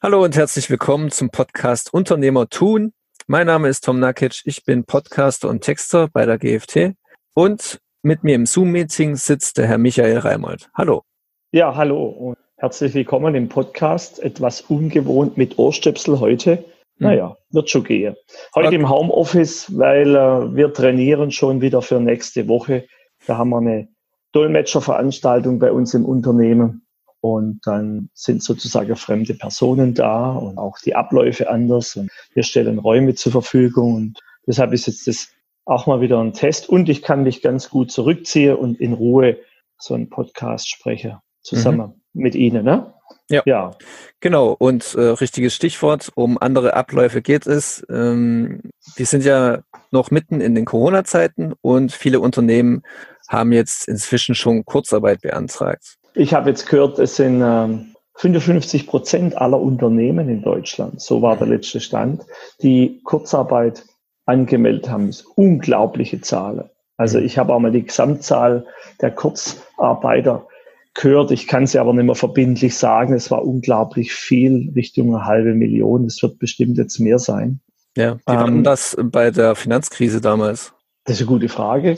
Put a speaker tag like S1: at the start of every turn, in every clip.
S1: Hallo und herzlich willkommen zum Podcast Unternehmer tun. Mein Name ist Tom Nakic, ich bin Podcaster und Texter bei der GFT und mit mir im Zoom-Meeting sitzt der Herr Michael Reimold. Hallo.
S2: Ja, hallo und herzlich willkommen im Podcast. Etwas ungewohnt mit Ohrstöpsel heute. Hm. Naja, wird schon gehen. Heute okay. im Homeoffice, weil äh, wir trainieren schon wieder für nächste Woche. Da haben wir eine Dolmetscherveranstaltung bei uns im Unternehmen. Und dann sind sozusagen fremde Personen da und auch die Abläufe anders. Und wir stellen Räume zur Verfügung. Und deshalb ist jetzt das auch mal wieder ein Test. Und ich kann mich ganz gut zurückziehen und in Ruhe so einen Podcast spreche, zusammen mhm. mit Ihnen. Ne?
S1: Ja. ja, genau. Und äh, richtiges Stichwort, um andere Abläufe geht es. Ähm, wir sind ja noch mitten in den Corona-Zeiten und viele Unternehmen haben jetzt inzwischen schon Kurzarbeit beantragt.
S2: Ich habe jetzt gehört, es sind ähm, 55 Prozent aller Unternehmen in Deutschland, so war der letzte Stand, die Kurzarbeit angemeldet haben. Das ist unglaubliche Zahl. Also ich habe auch mal die Gesamtzahl der Kurzarbeiter gehört. Ich kann sie aber nicht mehr verbindlich sagen. Es war unglaublich viel, Richtung eine halbe Million. Es wird bestimmt jetzt mehr sein.
S1: Ja, wie war ähm, das bei der Finanzkrise damals?
S2: Das ist eine gute Frage.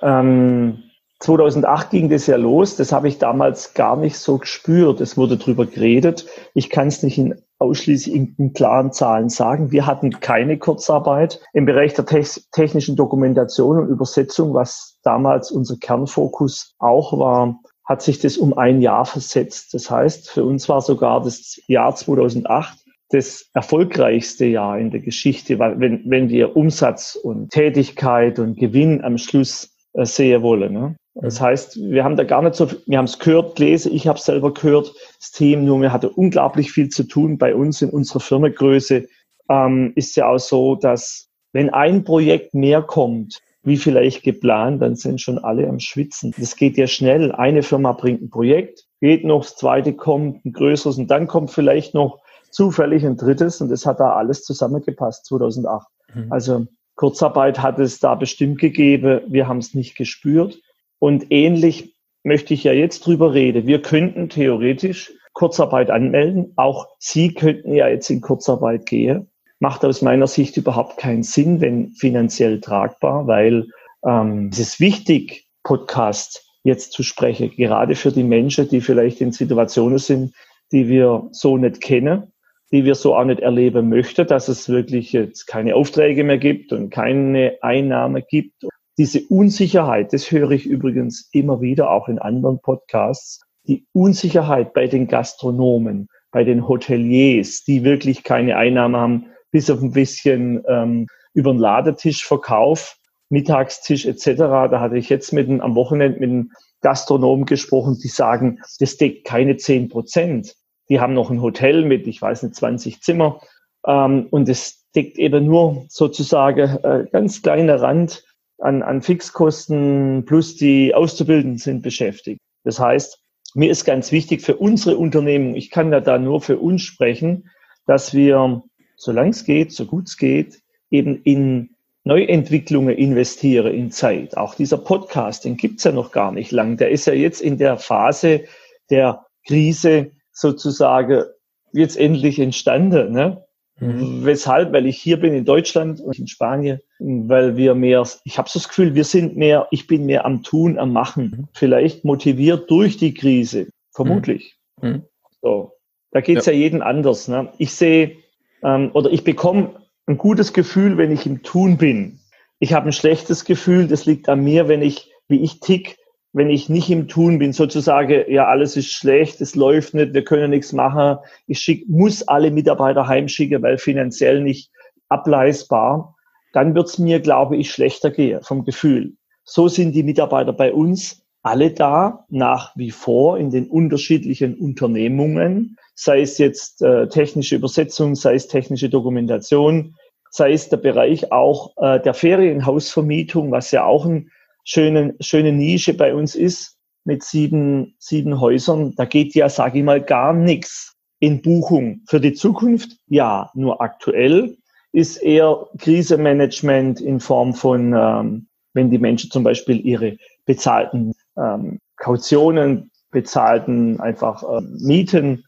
S2: Ähm, 2008 ging das ja los. Das habe ich damals gar nicht so gespürt. Es wurde drüber geredet. Ich kann es nicht in ausschließlich in klaren Zahlen sagen. Wir hatten keine Kurzarbeit im Bereich der technischen Dokumentation und Übersetzung, was damals unser Kernfokus auch war, hat sich das um ein Jahr versetzt. Das heißt, für uns war sogar das Jahr 2008 das erfolgreichste Jahr in der Geschichte, weil wenn, wenn wir Umsatz und Tätigkeit und Gewinn am Schluss äh, sehen wollen. Ne? Das heißt, wir haben da gar nicht so, wir haben es gehört, gelesen, ich habe es selber gehört, das Team, nur wir hatten unglaublich viel zu tun. Bei uns in unserer Firmengröße ähm, ist ja auch so, dass wenn ein Projekt mehr kommt, wie vielleicht geplant, dann sind schon alle am Schwitzen. Das geht ja schnell. Eine Firma bringt ein Projekt, geht noch, das zweite kommt, ein größeres und dann kommt vielleicht noch zufällig ein drittes und das hat da alles zusammengepasst 2008. Mhm. Also Kurzarbeit hat es da bestimmt gegeben. Wir haben es nicht gespürt. Und ähnlich möchte ich ja jetzt drüber reden. Wir könnten theoretisch Kurzarbeit anmelden. Auch Sie könnten ja jetzt in Kurzarbeit gehen. Macht aus meiner Sicht überhaupt keinen Sinn, wenn finanziell tragbar, weil ähm, es ist wichtig, Podcast jetzt zu sprechen, gerade für die Menschen, die vielleicht in Situationen sind, die wir so nicht kennen, die wir so auch nicht erleben möchten, dass es wirklich jetzt keine Aufträge mehr gibt und keine Einnahme gibt diese Unsicherheit, das höre ich übrigens immer wieder auch in anderen Podcasts, die Unsicherheit bei den Gastronomen, bei den Hoteliers, die wirklich keine Einnahmen haben, bis auf ein bisschen ähm, über den Ladetischverkauf, Mittagstisch etc. Da hatte ich jetzt mit einem, am Wochenende mit einem Gastronomen gesprochen, die sagen, das deckt keine zehn Prozent. Die haben noch ein Hotel mit, ich weiß nicht, 20 Zimmer ähm, und es deckt eben nur sozusagen äh, ganz kleiner Rand an, an Fixkosten plus die Auszubildenden sind beschäftigt. Das heißt, mir ist ganz wichtig für unsere Unternehmen, ich kann ja da nur für uns sprechen, dass wir, solange es geht, so gut es geht, eben in Neuentwicklungen investiere in Zeit. Auch dieser Podcast, den gibt's ja noch gar nicht lang. Der ist ja jetzt in der Phase der Krise sozusagen jetzt endlich entstanden. Ne? Mhm. Weshalb? Weil ich hier bin in Deutschland und in Spanien, weil wir mehr, ich habe so das Gefühl, wir sind mehr, ich bin mehr am Tun, am Machen. Mhm. Vielleicht motiviert durch die Krise, vermutlich. Mhm. mhm. So, da geht's ja. ja jedem anders. Ne? Ich sehe ähm, oder ich bekomme ein gutes Gefühl, wenn ich im Tun bin. Ich habe ein schlechtes Gefühl, das liegt an mir, wenn ich, wie ich tick, wenn ich nicht im Tun bin, sozusagen, ja, alles ist schlecht, es läuft nicht, wir können nichts machen, ich schick, muss alle Mitarbeiter heimschicken, weil finanziell nicht ableistbar, dann wird's mir, glaube ich, schlechter gehen vom Gefühl. So sind die Mitarbeiter bei uns alle da, nach wie vor in den unterschiedlichen Unternehmungen, sei es jetzt äh, technische Übersetzung, sei es technische Dokumentation, sei es der Bereich auch äh, der Ferienhausvermietung, was ja auch ein schöne, schöne Nische bei uns ist mit sieben, sieben Häusern. Da geht ja, sage ich mal, gar nichts in Buchung. Für die Zukunft ja, nur aktuell ist eher Krisemanagement in Form von, ähm, wenn die Menschen zum Beispiel ihre bezahlten ähm, Kautionen, bezahlten einfach ähm, Mieten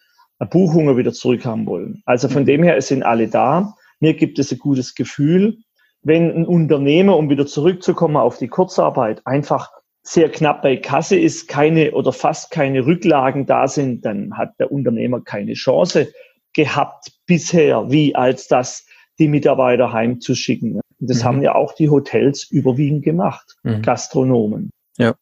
S2: Buchungen wieder zurückhaben wollen. Also von mhm. dem her, es sind alle da. Mir gibt es ein gutes Gefühl. Wenn ein Unternehmer, um wieder zurückzukommen auf die Kurzarbeit, einfach sehr knapp bei Kasse ist, keine oder fast keine Rücklagen da sind, dann hat der Unternehmer keine Chance gehabt bisher, wie als das die Mitarbeiter heimzuschicken. Das mhm. haben ja auch die Hotels überwiegend gemacht, mhm. Gastronomen.
S1: Ja.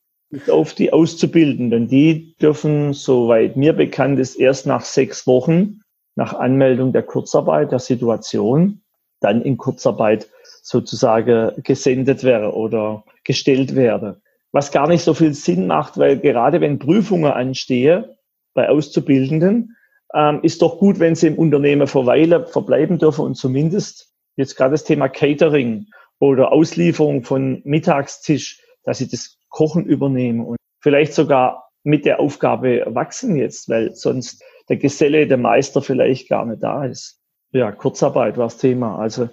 S2: Auf die Auszubildenden, die dürfen, soweit mir bekannt ist, erst nach sechs Wochen nach Anmeldung der Kurzarbeit, der Situation, dann in Kurzarbeit sozusagen gesendet wäre oder gestellt werde. Was gar nicht so viel Sinn macht, weil gerade wenn Prüfungen anstehen bei Auszubildenden, ähm, ist doch gut, wenn sie im Unternehmen verweilen, verbleiben dürfen und zumindest jetzt gerade das Thema Catering oder Auslieferung von Mittagstisch, dass sie das Kochen übernehmen und vielleicht sogar mit der Aufgabe wachsen jetzt, weil sonst der Geselle, der Meister vielleicht gar nicht da ist. Ja, Kurzarbeit war das Thema. Also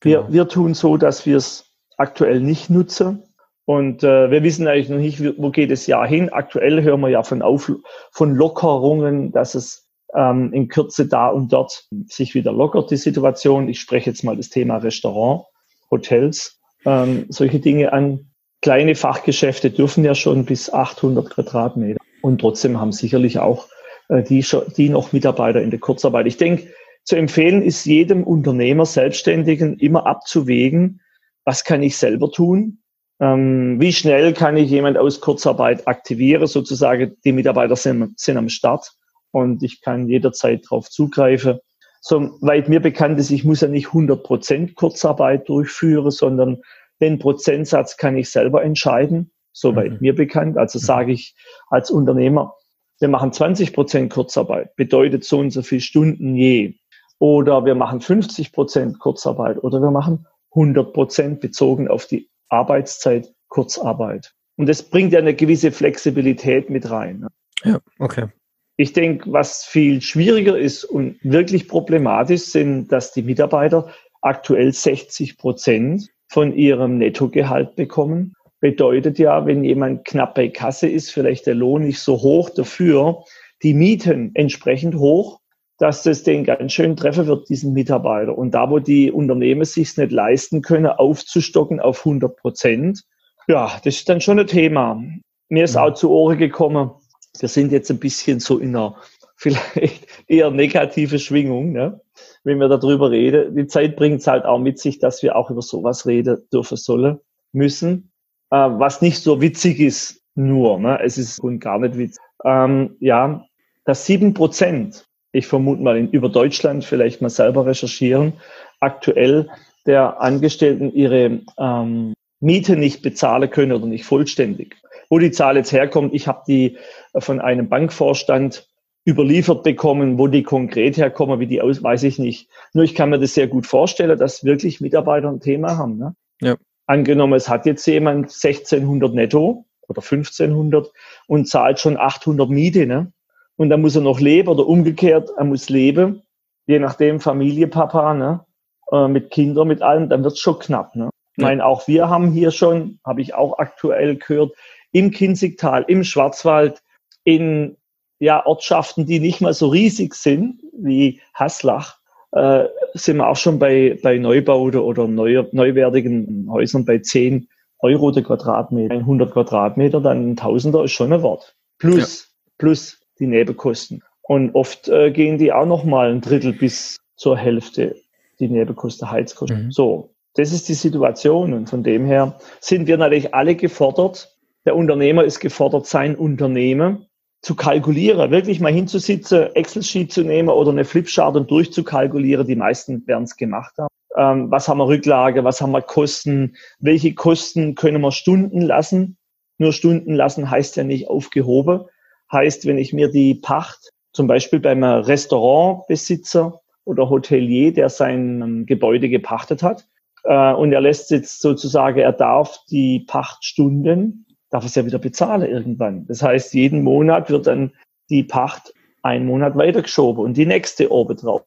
S2: wir, genau. wir tun so, dass wir es aktuell nicht nutzen. Und äh, wir wissen eigentlich noch nicht, wo geht das Jahr hin. Aktuell hören wir ja von, Auf, von Lockerungen, dass es ähm, in Kürze da und dort sich wieder lockert, die Situation. Ich spreche jetzt mal das Thema Restaurant, Hotels, ähm, solche Dinge an. Kleine Fachgeschäfte dürfen ja schon bis 800 Quadratmeter. Und trotzdem haben sicherlich auch äh, die, die noch Mitarbeiter in der Kurzarbeit. Ich denke, zu empfehlen ist jedem Unternehmer, Selbstständigen immer abzuwägen, was kann ich selber tun? Ähm, wie schnell kann ich jemand aus Kurzarbeit aktivieren? Sozusagen, die Mitarbeiter sind, sind am Start und ich kann jederzeit darauf zugreifen. Soweit mir bekannt ist, ich muss ja nicht 100 Prozent Kurzarbeit durchführen, sondern den Prozentsatz kann ich selber entscheiden, soweit mhm. mir bekannt. Also mhm. sage ich als Unternehmer, wir machen 20 Prozent Kurzarbeit, bedeutet so und so viele Stunden je. Oder wir machen 50 Prozent Kurzarbeit oder wir machen 100 Prozent bezogen auf die Arbeitszeit Kurzarbeit. Und das bringt ja eine gewisse Flexibilität mit rein. Ne?
S1: Ja, okay.
S2: Ich denke, was viel schwieriger ist und wirklich problematisch sind, dass die Mitarbeiter aktuell 60 Prozent von ihrem Nettogehalt bekommen. Bedeutet ja, wenn jemand knapp bei Kasse ist, vielleicht der Lohn nicht so hoch, dafür die Mieten entsprechend hoch, dass das den ganz schön treffen wird, diesen Mitarbeiter. Und da, wo die Unternehmen sich nicht leisten können, aufzustocken auf 100 Prozent, ja, das ist dann schon ein Thema. Mir ist auch zu Ohren gekommen, wir sind jetzt ein bisschen so in einer vielleicht eher negative Schwingung, ne? wenn wir darüber reden. Die Zeit bringt es halt auch mit sich, dass wir auch über sowas reden dürfen sollen, müssen, äh, was nicht so witzig ist nur. Ne? Es ist und gar nicht witzig. Ähm, ja, dass sieben Prozent, ich vermute mal in, über Deutschland, vielleicht mal selber recherchieren, aktuell der Angestellten ihre ähm, Miete nicht bezahlen können oder nicht vollständig. Wo die Zahl jetzt herkommt, ich habe die von einem Bankvorstand überliefert bekommen, wo die konkret herkommen, wie die aus, weiß ich nicht. Nur ich kann mir das sehr gut vorstellen, dass wirklich Mitarbeiter ein Thema haben. Ne?
S1: Ja.
S2: Angenommen, es hat jetzt jemand 1600 netto oder 1500 und zahlt schon 800 Miete. Ne? Und dann muss er noch leben oder umgekehrt, er muss leben, je nachdem Familie, Papa, ne? Äh, mit Kindern, mit allem, dann wird es schon knapp. Ne? Ich meine, auch wir haben hier schon, habe ich auch aktuell gehört, im Kinzigtal, im Schwarzwald, in ja, Ortschaften, die nicht mal so riesig sind wie Haslach, äh, sind wir auch schon bei, bei Neubau oder neu, neuwertigen Häusern bei 10 Euro der Quadratmeter. 100 Quadratmeter, dann ein Tausender ist schon ein Wort. Plus, ja. plus die Nebenkosten. Und oft äh, gehen die auch noch mal ein Drittel bis zur Hälfte, die Nebenkosten, Heizkosten. Mhm. So, das ist die Situation. Und von dem her sind wir natürlich alle gefordert, der Unternehmer ist gefordert, sein Unternehmen zu kalkulieren, wirklich mal hinzusitzen, Excel-Sheet zu nehmen oder eine Flipchart und durchzukalkulieren. Die meisten werden es gemacht haben. Ähm, was haben wir Rücklage, was haben wir Kosten, welche Kosten können wir Stunden lassen? Nur Stunden lassen heißt ja nicht aufgehoben. Heißt, wenn ich mir die Pacht, zum Beispiel beim Restaurantbesitzer oder Hotelier, der sein ähm, Gebäude gepachtet hat, äh, und er lässt jetzt sozusagen, er darf die Pachtstunden darf es ja wieder bezahlen irgendwann. Das heißt, jeden Monat wird dann die Pacht einen Monat weitergeschoben und die nächste oben drauf.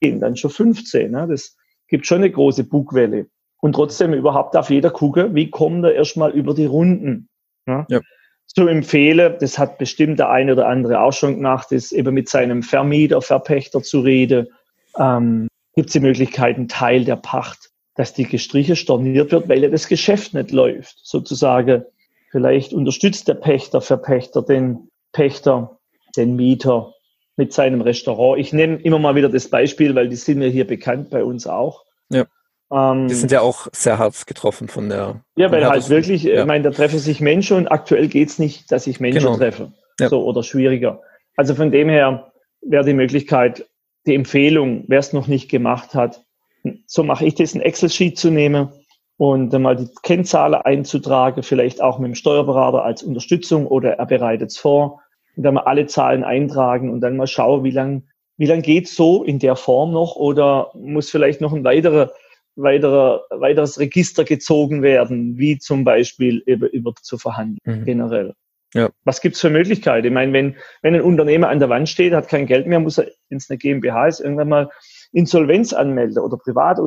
S2: Gehen dann schon 15. Ne? Das gibt schon eine große Bugwelle. Und trotzdem überhaupt darf jeder gucken, wie kommt er erstmal über die Runden. Ne? Ja. so empfehle, das hat bestimmt der eine oder andere auch schon gemacht, ist eben mit seinem Vermieter, Verpächter zu reden. Ähm, Gibt es die Möglichkeit, einen Teil der Pacht, dass die gestrichen storniert wird, weil ja das Geschäft nicht läuft. Sozusagen, vielleicht unterstützt der Pächter, Verpächter den Pächter, den Mieter mit seinem Restaurant. Ich nehme immer mal wieder das Beispiel, weil die sind mir hier bekannt bei uns auch.
S1: Ja. Ähm, die sind ja auch sehr hart getroffen von der.
S2: Ja, weil halt wirklich, ja. ich meine, da treffen sich Menschen und aktuell geht es nicht, dass ich Menschen genau. treffe. Ja. So, oder schwieriger. Also von dem her wäre die Möglichkeit, die Empfehlung, wer es noch nicht gemacht hat, so mache ich das, ein Excel-Sheet zu nehmen und mal die Kennzahlen einzutragen, vielleicht auch mit dem Steuerberater als Unterstützung oder er bereitet es vor und dann mal alle Zahlen eintragen und dann mal schauen, wie lang, wie lang geht's so in der Form noch oder muss vielleicht noch ein weiterer weiterer, weiteres Register gezogen werden, wie zum Beispiel über, über zu verhandeln mhm. generell. Ja. Was gibt's für Möglichkeiten? Ich meine, wenn, wenn ein Unternehmer an der Wand steht, hat kein Geld mehr, muss er, wenn es eine GmbH ist, irgendwann mal Insolvenz anmelden oder privat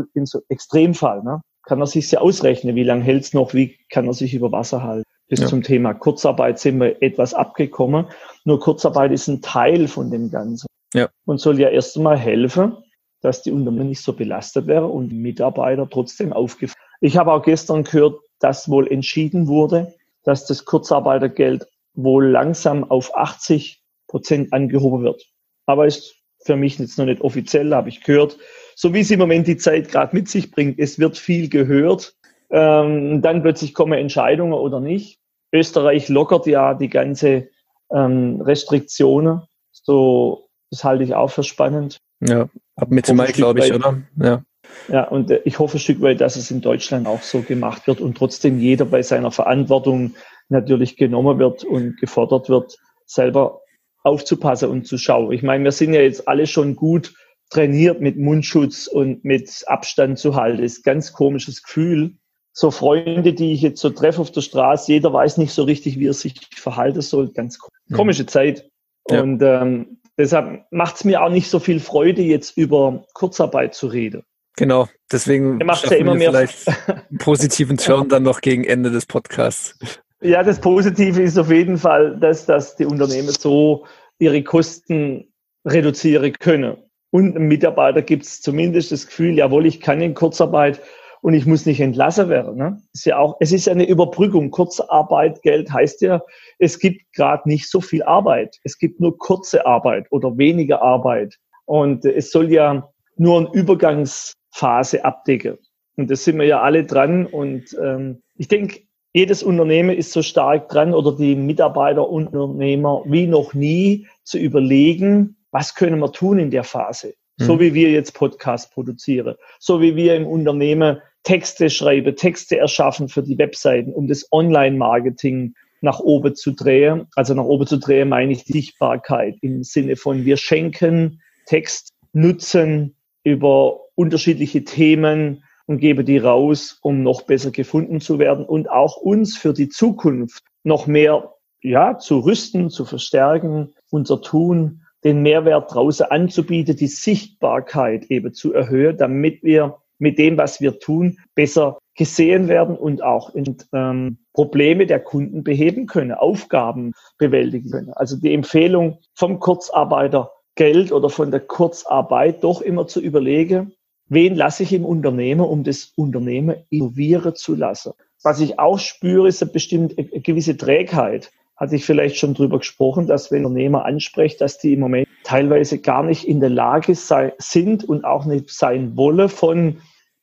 S2: Extremfall. Ne? Kann er sich ja ausrechnen, wie lange hält's noch, wie kann er sich über Wasser halten. Bis ja. zum Thema Kurzarbeit sind wir etwas abgekommen. Nur Kurzarbeit ist ein Teil von dem Ganzen. Ja. Und soll ja erst einmal helfen, dass die Unternehmen nicht so belastet wäre und Mitarbeiter trotzdem aufgefallen. Ich habe auch gestern gehört, dass wohl entschieden wurde, dass das Kurzarbeitergeld wohl langsam auf 80 Prozent angehoben wird. Aber ist für mich jetzt noch nicht offiziell, habe ich gehört. So wie es im Moment die Zeit gerade mit sich bringt, es wird viel gehört. Ähm, dann plötzlich kommen Entscheidungen oder nicht. Österreich lockert ja die ganze ähm, Restriktionen. So, das halte ich auch für spannend.
S1: Ja, ab Mitte Mai, glaube ich, oder?
S2: Ja. Ja, und äh, ich hoffe ein Stück weit, dass es in Deutschland auch so gemacht wird und trotzdem jeder bei seiner Verantwortung natürlich genommen wird und gefordert wird, selber aufzupassen und zu schauen. Ich meine, wir sind ja jetzt alle schon gut trainiert mit Mundschutz und mit Abstand zu halten. Das ist ein ganz komisches Gefühl. So Freunde, die ich jetzt so treffe auf der Straße, jeder weiß nicht so richtig, wie er sich verhalten soll. Ganz mhm. komische Zeit. Ja. Und ähm, deshalb macht es mir auch nicht so viel Freude, jetzt über Kurzarbeit zu reden.
S1: Genau, deswegen
S2: macht ja immer mehr
S1: vielleicht einen positiven Turn dann noch gegen Ende des Podcasts.
S2: Ja, das Positive ist auf jeden Fall, dass, dass die Unternehmen so ihre Kosten reduzieren können. Und einem Mitarbeiter gibt es zumindest das Gefühl, jawohl, ich kann in Kurzarbeit und ich muss nicht entlassen werden. Ne? Ist ja auch, es ist eine Überbrückung. Kurzarbeit, Geld heißt ja, es gibt gerade nicht so viel Arbeit. Es gibt nur kurze Arbeit oder weniger Arbeit. Und es soll ja nur eine Übergangsphase abdecken. Und das sind wir ja alle dran. Und ähm, ich denke, jedes Unternehmen ist so stark dran oder die Mitarbeiter, Unternehmer wie noch nie zu überlegen, was können wir tun in der Phase. So mhm. wie wir jetzt Podcast produzieren, so wie wir im Unternehmen Texte schreiben, Texte erschaffen für die Webseiten, um das Online-Marketing nach oben zu drehen. Also nach oben zu drehen meine ich Sichtbarkeit im Sinne von wir schenken Text, nutzen über unterschiedliche Themen und gebe die raus, um noch besser gefunden zu werden und auch uns für die Zukunft noch mehr ja, zu rüsten, zu verstärken, unser Tun, den Mehrwert draußen anzubieten, die Sichtbarkeit eben zu erhöhen, damit wir mit dem, was wir tun, besser gesehen werden und auch ähm, Probleme der Kunden beheben können, Aufgaben bewältigen können. Also die Empfehlung vom Kurzarbeitergeld oder von der Kurzarbeit doch immer zu überlegen, wen lasse ich im Unternehmen, um das Unternehmen innovieren zu lassen. Was ich auch spüre, ist eine bestimmte eine gewisse Trägheit. Hatte ich vielleicht schon drüber gesprochen, dass wenn Unternehmer anspricht, dass die im Moment teilweise gar nicht in der Lage sei, sind und auch nicht sein wollen von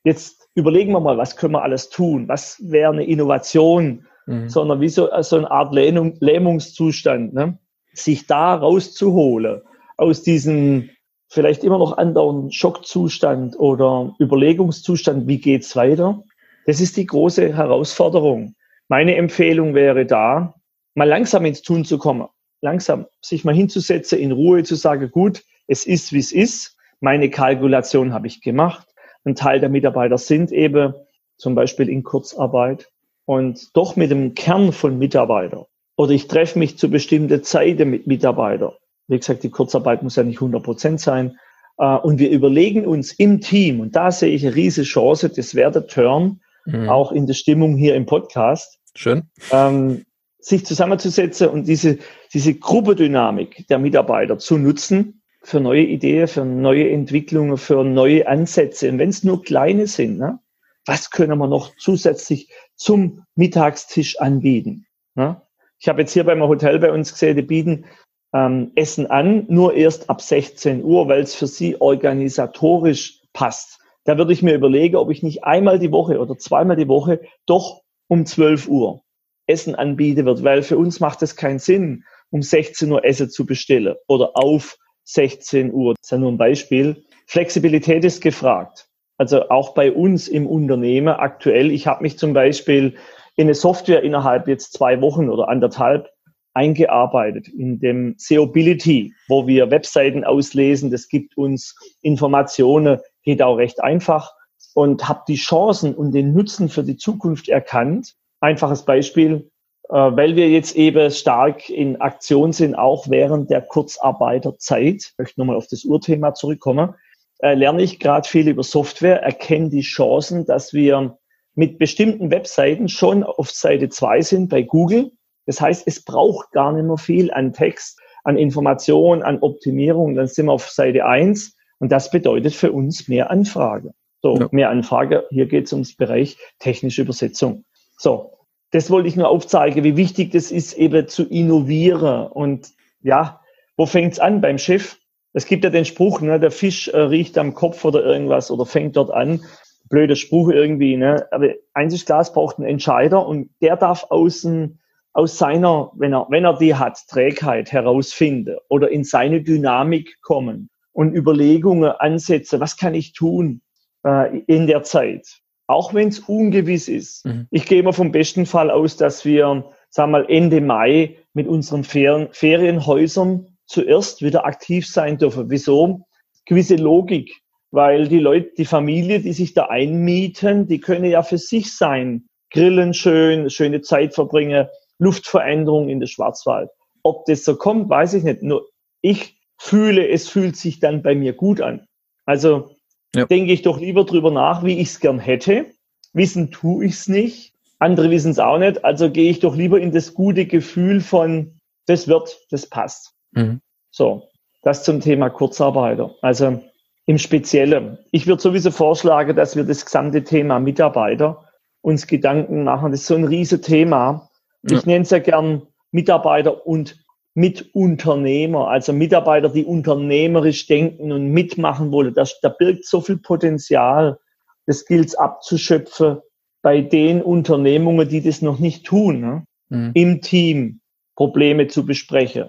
S2: jetzt überlegen wir mal, was können wir alles tun? Was wäre eine Innovation? Mhm. Sondern wie so, so eine Art Lähmung, Lähmungszustand, ne? sich da rauszuholen aus diesem vielleicht immer noch andauernden Schockzustand oder Überlegungszustand, wie geht's weiter? Das ist die große Herausforderung. Meine Empfehlung wäre da, mal langsam ins Tun zu kommen. Langsam sich mal hinzusetzen, in Ruhe zu sagen, gut, es ist, wie es ist. Meine Kalkulation habe ich gemacht. Ein Teil der Mitarbeiter sind eben zum Beispiel in Kurzarbeit und doch mit dem Kern von Mitarbeitern. Oder ich treffe mich zu bestimmten Zeiten mit Mitarbeitern. Wie gesagt, die Kurzarbeit muss ja nicht 100 Prozent sein. Äh, und wir überlegen uns im Team, und da sehe ich eine riesige Chance, das wäre der Turn, mhm. auch in der Stimmung hier im Podcast.
S1: Schön.
S2: Ähm, sich zusammenzusetzen und diese, diese Gruppendynamik der Mitarbeiter zu nutzen für neue Ideen, für neue Entwicklungen, für neue Ansätze. Und wenn es nur kleine sind, ne? was können wir noch zusätzlich zum Mittagstisch anbieten? Ne? Ich habe jetzt hier beim Hotel bei uns gesehen, die bieten ähm, Essen an, nur erst ab 16 Uhr, weil es für sie organisatorisch passt. Da würde ich mir überlegen, ob ich nicht einmal die Woche oder zweimal die Woche doch um 12 Uhr Essen anbieten wird, weil für uns macht es keinen Sinn, um 16 Uhr Essen zu bestellen oder auf 16 Uhr. Das ist ja nur ein Beispiel. Flexibilität ist gefragt. Also auch bei uns im Unternehmen aktuell. Ich habe mich zum Beispiel in eine Software innerhalb jetzt zwei Wochen oder anderthalb eingearbeitet in dem SEObility, wo wir Webseiten auslesen. Das gibt uns Informationen, geht auch recht einfach und habe die Chancen und den Nutzen für die Zukunft erkannt. Einfaches Beispiel, äh, weil wir jetzt eben stark in Aktion sind, auch während der Kurzarbeiterzeit, ich möchte nochmal auf das Urthema zurückkommen, äh, lerne ich gerade viel über Software, erkenne die Chancen, dass wir mit bestimmten Webseiten schon auf Seite 2 sind bei Google. Das heißt, es braucht gar nicht mehr viel an Text, an Information, an Optimierung. Dann sind wir auf Seite 1 und das bedeutet für uns mehr Anfrage. So, ja. mehr Anfrage. Hier geht es ums Bereich technische Übersetzung. So, das wollte ich nur aufzeigen, wie wichtig das ist, eben zu innovieren. Und ja, wo fängt's an beim Schiff? Es gibt ja den Spruch, ne, der Fisch äh, riecht am Kopf oder irgendwas oder fängt dort an. Blöder Spruch irgendwie, ne? Aber eins ist klar, es braucht einen Entscheider und der darf außen aus seiner, wenn er, wenn er die hat, Trägheit herausfinden oder in seine Dynamik kommen und Überlegungen ansetzen, was kann ich tun äh, in der Zeit, auch wenn es ungewiss ist. Mhm. Ich gehe immer vom besten Fall aus, dass wir, sagen wir mal, Ende Mai mit unseren Ferien, Ferienhäusern zuerst wieder aktiv sein dürfen. Wieso? Gewisse Logik, weil die Leute, die Familie, die sich da einmieten, die können ja für sich sein. Grillen schön, schöne Zeit verbringen, Luftveränderung in der Schwarzwald. Ob das so kommt, weiß ich nicht. Nur ich fühle, es fühlt sich dann bei mir gut an. Also ja. denke ich doch lieber drüber nach, wie ich es gern hätte. Wissen tue ich es nicht. Andere wissen es auch nicht. Also gehe ich doch lieber in das gute Gefühl von, das wird, das passt. Mhm. So, das zum Thema Kurzarbeiter. Also im Speziellen. Ich würde sowieso vorschlagen, dass wir das gesamte Thema Mitarbeiter uns Gedanken machen. Das ist so ein riesiges Thema. Ich nenne es ja gern Mitarbeiter und Mitunternehmer, also Mitarbeiter, die unternehmerisch denken und mitmachen wollen. Das, da birgt so viel Potenzial. Das gilt abzuschöpfen bei den Unternehmungen, die das noch nicht tun. Ne? Mhm. Im Team Probleme zu besprechen,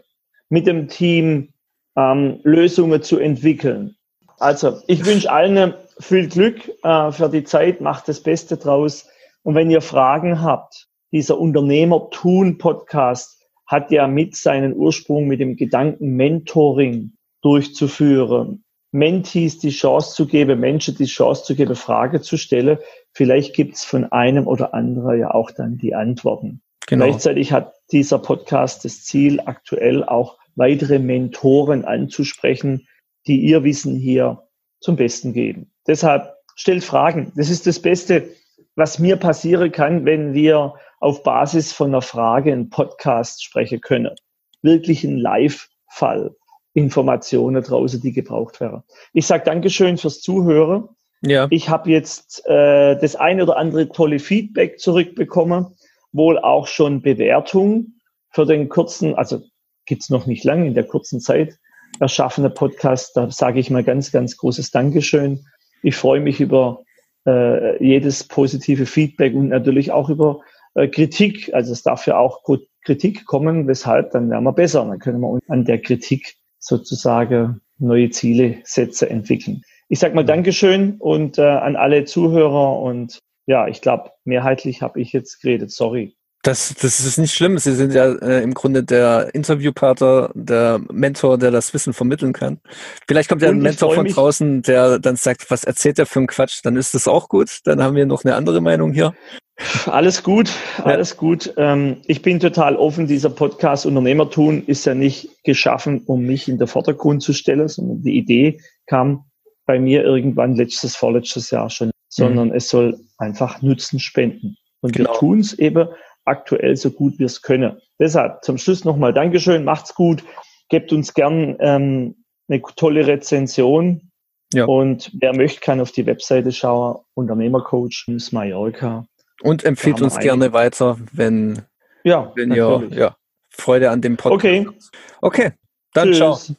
S2: mit dem Team ähm, Lösungen zu entwickeln. Also ich wünsche allen viel Glück äh, für die Zeit, macht das Beste draus. Und wenn ihr Fragen habt, dieser Unternehmer-Tun-Podcast hat ja mit seinen Ursprung mit dem Gedanken Mentoring durchzuführen. Mentees die Chance zu geben, Menschen die Chance zu geben, Frage zu stellen. Vielleicht gibt es von einem oder anderen ja auch dann die Antworten. Genau. Gleichzeitig hat dieser Podcast das Ziel, aktuell auch weitere Mentoren anzusprechen, die ihr Wissen hier zum Besten geben. Deshalb stellt Fragen. Das ist das Beste, was mir passieren kann, wenn wir auf Basis von einer Frage einen Podcast sprechen können. Wirklich ein Live-Fall. Informationen draußen, die gebraucht wären. Ich sage Dankeschön fürs Zuhören. Ja. Ich habe jetzt äh, das eine oder andere tolle Feedback zurückbekommen, wohl auch schon Bewertung für den kurzen, also gibt's noch nicht lange, in der kurzen Zeit erschaffene Podcast. Da sage ich mal ganz, ganz großes Dankeschön. Ich freue mich über äh, jedes positive Feedback und natürlich auch über äh, Kritik. Also es darf ja auch Kritik kommen, weshalb dann werden wir besser. Dann können wir an der Kritik sozusagen neue Ziele, Sätze entwickeln. Ich sage mal Dankeschön und äh, an alle Zuhörer und ja, ich glaube, mehrheitlich habe ich jetzt geredet. Sorry.
S1: Das, das ist nicht schlimm. Sie sind ja äh, im Grunde der Interviewpartner, der Mentor, der das Wissen vermitteln kann. Vielleicht kommt ja ein Mentor von draußen, der dann sagt, was erzählt der für einen Quatsch? Dann ist das auch gut. Dann haben wir noch eine andere Meinung hier.
S2: Alles gut, alles ja. gut. Ähm, ich bin total offen. Dieser Podcast Unternehmertun ist ja nicht geschaffen, um mich in den Vordergrund zu stellen, sondern die Idee kam bei mir irgendwann letztes, vorletztes Jahr schon, sondern mhm. es soll einfach Nutzen spenden. Und genau. wir tun es eben aktuell so gut wir es können. Deshalb zum Schluss nochmal Dankeschön, macht's gut, gebt uns gern ähm, eine tolle Rezension. Ja. Und wer möchte, kann auf die Webseite schauen, Unternehmercoach Mallorca.
S1: Und empfiehlt uns gerne weiter, wenn, ja, wenn ihr ja, Freude an dem
S2: Podcast Okay.
S1: Okay, dann Tschüss. ciao.